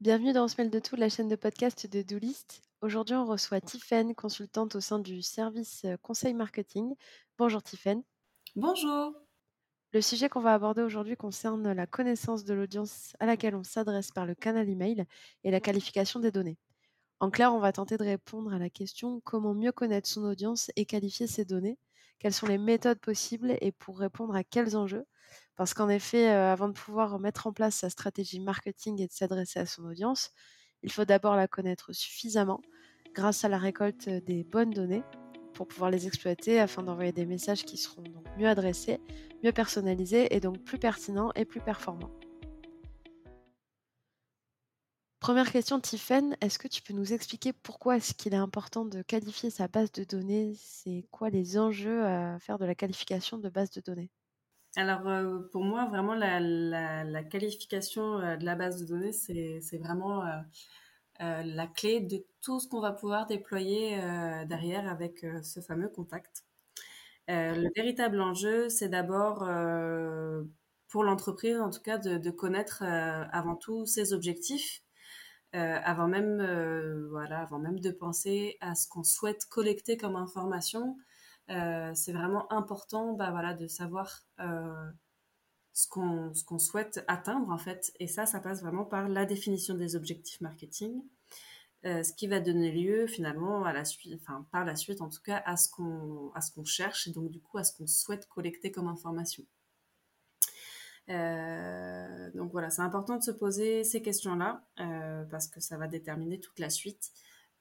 Bienvenue dans Smell de tout, la chaîne de podcast de Doolist. Aujourd'hui, on reçoit Tiffaine, consultante au sein du service euh, conseil marketing. Bonjour Tiffaine. Bonjour. Le sujet qu'on va aborder aujourd'hui concerne la connaissance de l'audience à laquelle on s'adresse par le canal email et la qualification des données. En clair, on va tenter de répondre à la question comment mieux connaître son audience et qualifier ses données, quelles sont les méthodes possibles et pour répondre à quels enjeux. Parce qu'en effet, euh, avant de pouvoir mettre en place sa stratégie marketing et de s'adresser à son audience, il faut d'abord la connaître suffisamment grâce à la récolte des bonnes données pour pouvoir les exploiter afin d'envoyer des messages qui seront donc mieux adressés, mieux personnalisés et donc plus pertinents et plus performants. Première question, Tiffen, est-ce que tu peux nous expliquer pourquoi est-ce qu'il est important de qualifier sa base de données? C'est quoi les enjeux à faire de la qualification de base de données? Alors euh, pour moi, vraiment, la, qualification euh, de la base de données, c'est vraiment euh, la clé de tout ce qu'on va pouvoir déployer derrière avec ce fameux contact. le véritable enjeu, c'est d'abord pour l'entreprise, en tout cas, de, connaître avant tout ses objectifs, avant même, voilà, avant même de penser à ce qu'on souhaite collecter comme information, euh, c'est vraiment important bah, voilà, de savoir euh, ce qu'on ce souhaite atteindre en fait. Et ça, ça passe vraiment par la définition des objectifs marketing, euh, ce qui va donner lieu finalement à la suite, enfin par la suite en tout cas à ce qu'on à ce qu'on cherche et donc du coup à ce qu'on souhaite collecter comme information. Euh, donc voilà, c'est important de se poser ces questions-là euh, parce que ça va déterminer toute la suite.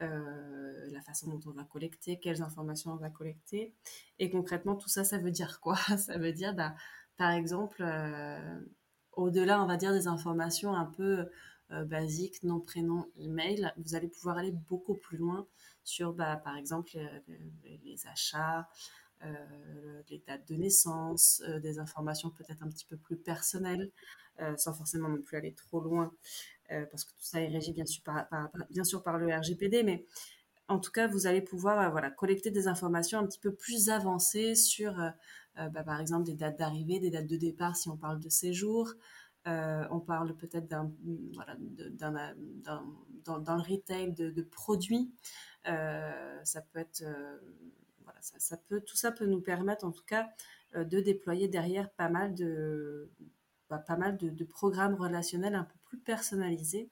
Euh, la façon dont on va collecter, quelles informations on va collecter. Et concrètement, tout ça, ça veut dire quoi? Ça veut dire, bah, par exemple, euh, au-delà, on va dire, des informations un peu euh, basiques, nom, prénom, email, vous allez pouvoir aller beaucoup plus loin sur, bah, par exemple, les, achats, les dates de naissance, des informations peut-être un petit peu plus personnelles, sans forcément non plus aller trop loin euh, parce que tout ça est régi bien sûr par, le RGPD, mais en tout cas, vous allez pouvoir euh, voilà, collecter des informations un petit peu plus avancées sur, euh, bah, par exemple, des dates d'arrivée, des dates de départ si on parle de séjour. on parle peut-être dans, le retail de, produits. ça peut être, voilà, ça, ça, peut, tout ça peut nous permettre en tout cas de déployer derrière pas mal de, bah, pas mal de, programmes relationnels un peu plus personnalisés.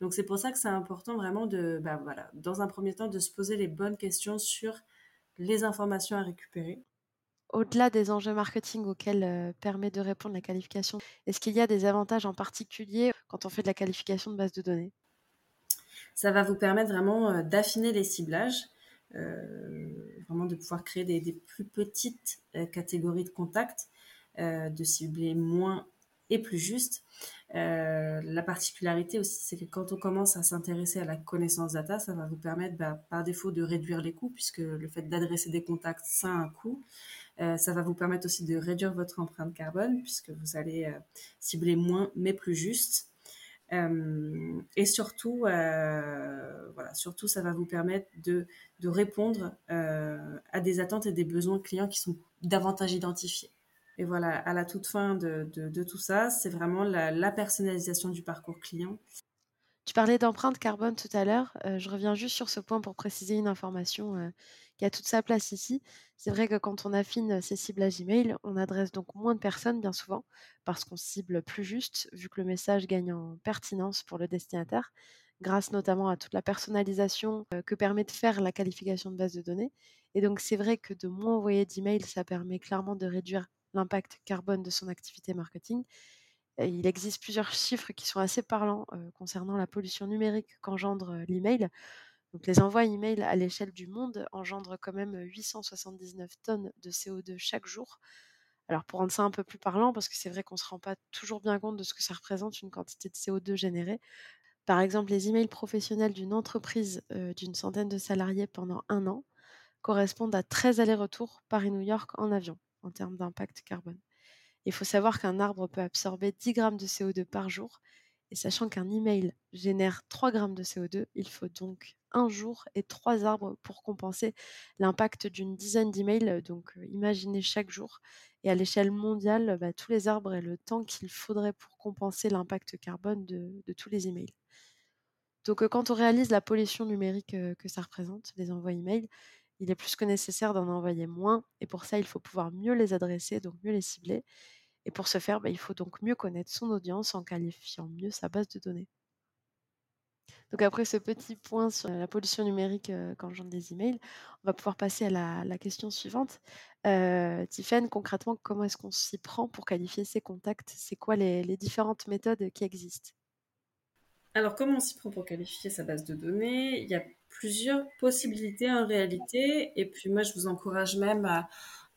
Donc c'est pour ça que c'est important vraiment de, bah, voilà, dans un premier temps, de se poser les bonnes questions sur les informations à récupérer. Au-delà des enjeux marketing auxquels euh, permet de répondre la qualification, est-ce qu'il y a des avantages en particulier quand on fait de la qualification de base de données? Ça va vous permettre vraiment euh, d'affiner les ciblages, euh, vraiment de pouvoir créer des, plus petites catégories de contacts, de cibler moins et plus juste. Euh, la particularité aussi, c'est que quand on commence à s'intéresser à la connaissance data, ça va vous permettre bah, par défaut de réduire les coûts, puisque le fait d'adresser des contacts, ça a un coût. Euh, ça va vous permettre aussi de réduire votre empreinte carbone, puisque vous allez euh, cibler moins mais plus juste. Euh, et surtout, euh, voilà, surtout, ça va vous permettre de, de répondre à des attentes et des besoins clients qui sont davantage identifiés. Et voilà, à la toute fin de, de, tout ça, c'est vraiment la, personnalisation du parcours client. Tu parlais d'empreinte carbone tout à l'heure. Euh, je reviens juste sur ce point pour préciser une information euh, qui a toute sa place ici. C'est vrai que quand on affine ces ciblages email, on adresse donc moins de personnes bien souvent parce qu'on cible plus juste vu que le message gagne en pertinence pour le destinataire grâce notamment à toute la personnalisation euh, que permet de faire la qualification de base de données. Et donc c'est vrai que de moins envoyer d'emails, ça permet clairement de réduire l'impact carbone de son activité marketing. Il existe plusieurs chiffres qui sont assez parlants euh, concernant la pollution numérique qu'engendre euh, l'email. Donc les envois email à l'échelle du monde engendrent quand même 879 tonnes de CO2 chaque jour. Alors pour rendre ça un peu plus parlant, parce que c'est vrai qu'on ne se rend pas toujours bien compte de ce que ça représente une quantité de CO2 générée. Par exemple, les emails professionnels d'une entreprise d'une centaine de salariés pendant un an correspondent à 13 allers-retours Paris-New York en avion en termes d'impact carbone. Il faut savoir qu'un arbre peut absorber 10 grammes de CO2 par jour, et sachant qu'un email génère 3 grammes de CO2, il faut donc un jour et trois arbres pour compenser l'impact d'une dizaine d'emails. Donc, imaginez chaque jour. Et à l'échelle mondiale, bah, tous les arbres et le temps qu'il faudrait pour compenser l'impact carbone de, tous les emails. Donc, quand on réalise la pollution numérique que ça représente, les envois emails, il est plus que nécessaire d'en envoyer moins. Et pour ça, il faut pouvoir mieux les adresser, donc mieux les cibler. Et pour ce faire, bah, il faut donc mieux connaître son audience en qualifiant mieux sa base de données. Donc après ce petit point sur la pollution numérique euh, quand j'envoie des emails, on va pouvoir passer à la, question suivante. Euh, concrètement, comment est-ce qu'on s'y prend pour qualifier ses contacts? C'est quoi les, différentes méthodes qui existent? Alors, comment on s'y prend pour qualifier sa base de données? Il y a plusieurs possibilités en réalité. Et puis moi, je vous encourage même à,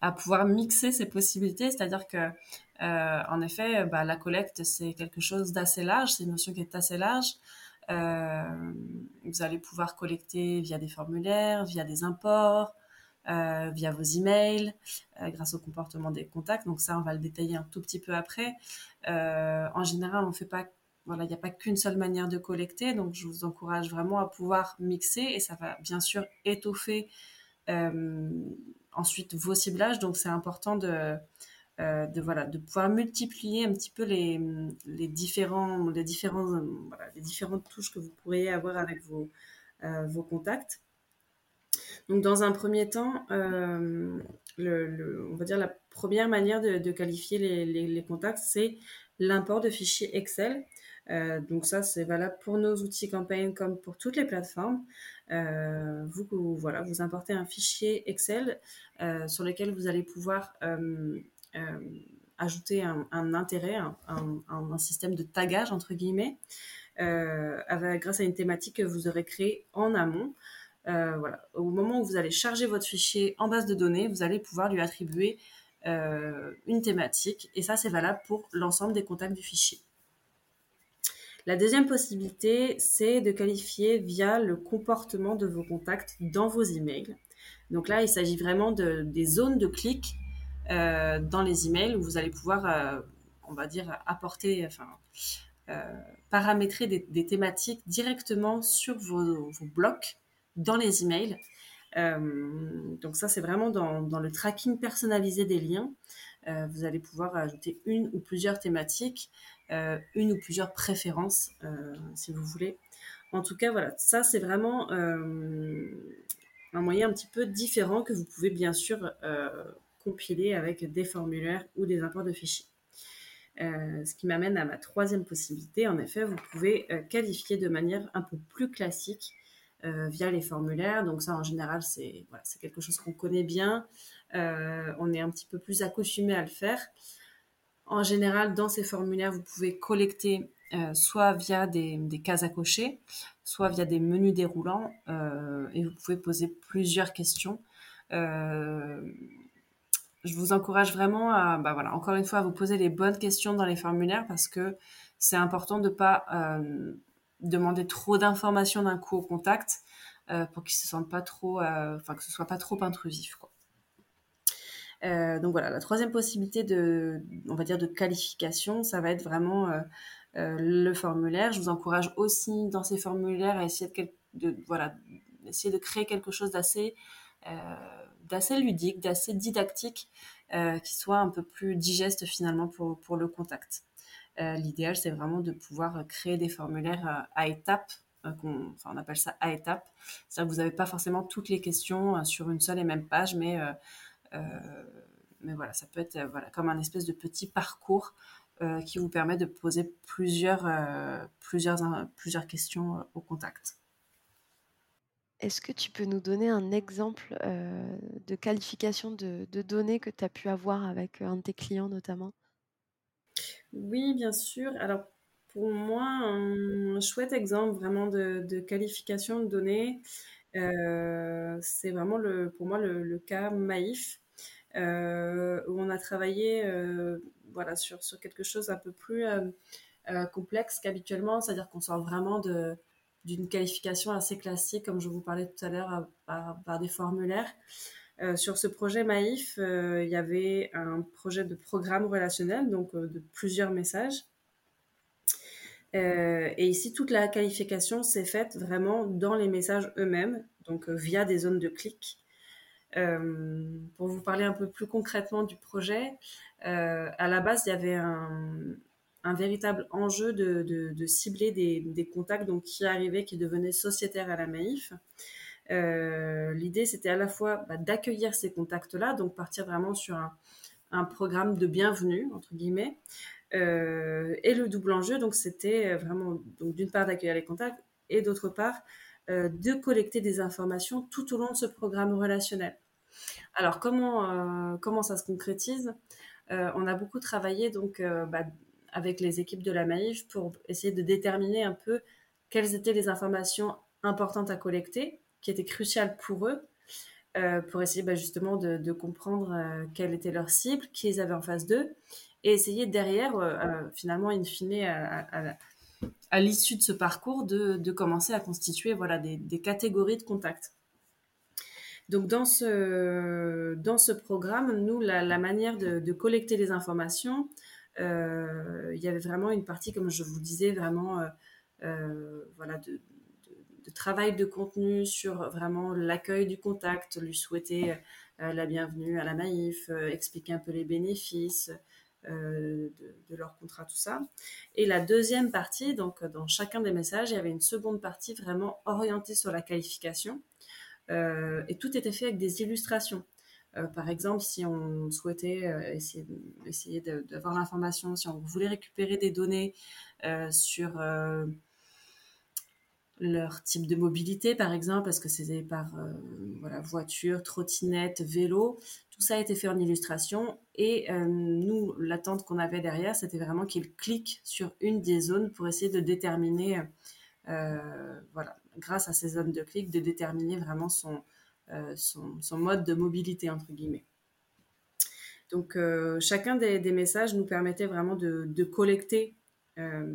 à pouvoir mixer ces possibilités. C'est-à-dire que, euh, en effet, bah, la collecte, c'est quelque chose d'assez large. C'est une notion qui est assez large. Euh, vous allez pouvoir collecter via des formulaires, via des imports, euh, via vos emails, euh, grâce au comportement des contacts. Donc ça, on va le détailler un tout petit peu après. Euh, en général, on fait pas voilà, il n'y a pas qu'une seule manière de collecter, donc je vous encourage vraiment à pouvoir mixer et ça va bien sûr étoffer ensuite vos ciblages. Donc c'est important de, euh, de voilà pouvoir multiplier un petit peu les, différents les différentes touches que vous pourriez avoir avec vos euh, contacts. Donc dans un premier temps, euh, on va dire la première manière de, qualifier les, contacts, c'est l'import de fichiers Excel. Euh, donc ça, c'est valable pour nos outils campagne comme pour toutes les plateformes. Euh, vous, voilà, vous importez un fichier Excel euh, sur lequel vous allez pouvoir euh, euh, ajouter un, intérêt, un, système de tagage entre guillemets, euh, grâce à une thématique que vous aurez créée en amont. Euh, voilà. Au moment où vous allez charger votre fichier en base de données, vous allez pouvoir lui attribuer euh, une thématique et ça c'est valable pour l'ensemble des contacts du fichier. La deuxième possibilité, c'est de qualifier via le comportement de vos contacts dans vos emails. Donc là, il s'agit vraiment de, des zones de clic euh, dans les emails où vous allez pouvoir, euh, on va dire, apporter, enfin, euh, paramétrer des, thématiques directement sur vos, blocs dans les emails. Euh, donc ça, c'est vraiment dans, le tracking personnalisé des liens. Euh, vous allez pouvoir ajouter une ou plusieurs thématiques, euh, une ou plusieurs préférences, si vous voulez. En tout cas, voilà, ça c'est vraiment un moyen un petit peu différent que vous pouvez bien sûr compiler avec des formulaires ou des imports de fichiers. Euh, ce qui m'amène à ma troisième possibilité. En effet, vous pouvez euh, qualifier de manière un peu plus classique euh, via les formulaires. Donc ça, en général, c'est quelque chose qu'on connaît bien. on est un petit peu plus accoutumé à le faire. En général, dans ces formulaires, vous pouvez collecter soit via des, cases à cocher, soit via des menus déroulants, et vous pouvez poser plusieurs questions je vous encourage vraiment à, bah voilà, encore une fois, à vous poser les bonnes questions dans les formulaires parce que c'est important de ne pas euh, demander trop d'informations d'un coup au contact euh, pour qu'il se sente pas trop, euh, enfin que ce soit pas trop intrusif. Quoi. Euh, donc voilà, la troisième possibilité de, on va dire, de qualification, ça va être vraiment euh, euh, le formulaire. Je vous encourage aussi dans ces formulaires à essayer de, de voilà, essayer de créer quelque chose d'assez d'assez ludique, d'assez didactique, euh, qui soit un peu plus digeste finalement pour, le contact. Euh, L'idéal, c'est vraiment de pouvoir créer des formulaires euh, à étapes. On, appelle ça à étapes. C'est-à-dire que vous n'avez pas forcément toutes les questions sur une seule et même page, mais, voilà, ça peut être comme un espèce de petit parcours qui vous permet de poser plusieurs questions au contact. Est-ce que tu peux nous donner un exemple euh, de qualification de, données que tu as pu avoir avec un de tes clients notamment? Oui, bien sûr. Alors, pour moi, un chouette exemple vraiment de, qualification de données, euh, c'est vraiment le, pour moi le, cas Maïf, euh, où on a travaillé euh, voilà, sur, sur quelque chose un peu plus euh, complexe qu'habituellement, c'est-à-dire qu'on sort vraiment de d'une qualification assez classique, comme je vous parlais tout à l'heure, par, des formulaires. Euh, sur ce projet Maïf, euh, il y avait un projet de programme relationnel, donc euh, de plusieurs messages. et ici, toute la qualification s'est faite vraiment dans les messages eux-mêmes, donc via des zones de clic. pour vous parler un peu plus concrètement du projet, à la base, il y avait un, un véritable enjeu de, cibler des, contacts donc, qui arrivaient, qui devenaient sociétaires à la Maïf. Euh, L'idée, c'était à la fois bah, d'accueillir ces contacts-là, donc partir vraiment sur un, programme de bienvenue, entre guillemets. Euh, et le double enjeu, donc c'était vraiment, d'une part, d'accueillir les contacts et d'autre part, euh, de collecter des informations tout au long de ce programme relationnel. Alors, comment, comment ça se concrétise? On a beaucoup travaillé donc bah, avec les équipes de la Maïf pour essayer de déterminer un peu quelles étaient les informations importantes à collecter, qui étaient cruciales pour eux, euh, pour essayer bah, justement de, comprendre euh, quelle était leur cible, qui ils avaient en face d'eux, et essayer derrière, euh, finalement, in fine, à, l'issue de ce parcours, de, commencer à constituer voilà, des, catégories de contacts. Donc dans ce, dans ce programme, nous, la, manière de, collecter les informations, il y avait vraiment une partie, comme je vous disais, vraiment euh, euh, voilà, de, travail de contenu sur vraiment l'accueil du contact, lui souhaiter la bienvenue à la naïf, expliquer un peu les bénéfices, euh, de, leur contrat, tout ça. Et la deuxième partie, donc dans chacun des messages, il y avait une seconde partie vraiment orientée sur la qualification. Euh, et tout était fait avec des illustrations. Euh, par exemple, si on souhaitait euh, essayer, d'avoir l'information, si on voulait récupérer des données euh, sur leur type de mobilité, par exemple, parce que c'était par voilà, voiture, trottinette, vélo, tout ça a été fait en illustration. Et nous, l'attente qu'on avait derrière, c'était vraiment qu'ils cliquent sur une des zones pour essayer de déterminer, voilà, grâce à ces zones de clic, de déterminer vraiment son, son, son, mode de mobilité, entre guillemets. Donc, euh, chacun des, messages nous permettait vraiment de, collecter, euh,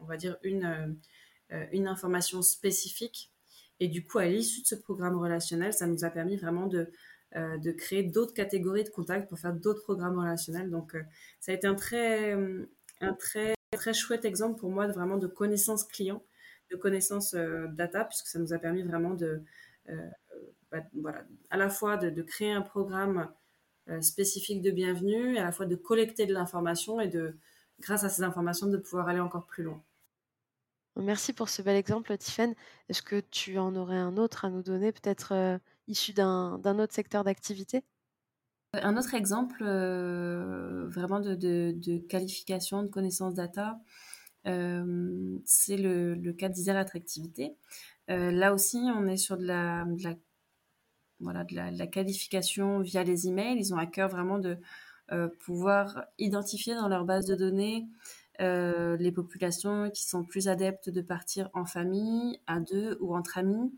on va dire, une, information spécifique. Et du coup, à l'issue de ce programme relationnel, ça nous a permis vraiment de, de créer d'autres catégories de contacts pour faire d'autres programmes relationnels. Donc, ça a été un très, un très, très chouette exemple pour moi de vraiment de connaissance client, de connaissance data, puisque ça nous a permis vraiment de, bah, voilà, à la fois de, de créer un programme euh, spécifique de bienvenue, à la fois de collecter de l'information et de, grâce à ces informations, de pouvoir aller encore plus loin. Merci pour ce bel exemple, Tiffaine. Est-ce que tu en aurais un autre à nous donner, peut-être euh, issu d'un autre secteur d'activité? Un autre exemple euh, vraiment de, de, de, qualification, de connaissance data, euh, c'est le, le, cas d'Isère Attractivité. Euh, là aussi, on est sur de la, de la voilà, de la, qualification via les emails. Ils ont à cœur vraiment de euh, pouvoir identifier dans leur base de données euh, les populations qui sont plus adeptes de partir en famille, à deux ou entre amis.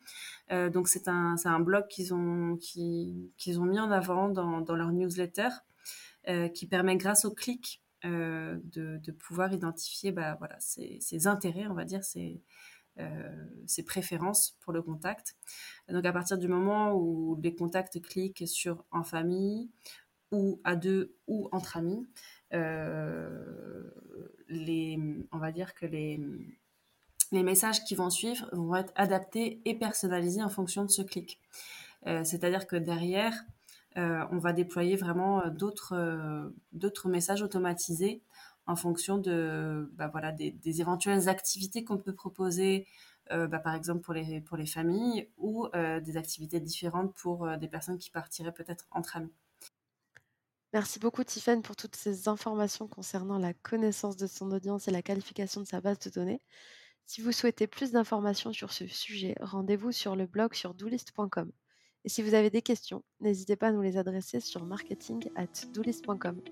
Euh, donc c'est un, un blog qu'ils ont, qu'ils, ont mis en avant dans, dans leur newsletter qui permet grâce au clic de, de, pouvoir identifier bah, voilà, ses, ses, intérêts, on va dire, ses, ses préférences pour le contact. Donc à partir du moment où les contacts cliquent sur en famille ou à deux ou entre amis, euh, on va dire que les, messages qui vont suivre vont être adaptés et personnalisés en fonction de ce clic. Euh, C'est-à-dire que derrière, euh, on va déployer vraiment d'autres euh, messages automatisés en fonction de bah, voilà, des, éventuelles activités qu'on peut proposer, euh, bah, par exemple pour les, pour les familles, ou euh, des activités différentes pour euh, des personnes qui partiraient peut-être entre amis. Merci beaucoup Tiffany pour toutes ces informations concernant la connaissance de son audience et la qualification de sa base de données. Si vous souhaitez plus d'informations sur ce sujet, rendez-vous sur le blog sur doolist.com. Et si vous avez des questions, n'hésitez pas à nous les adresser sur marketing at doolist.com.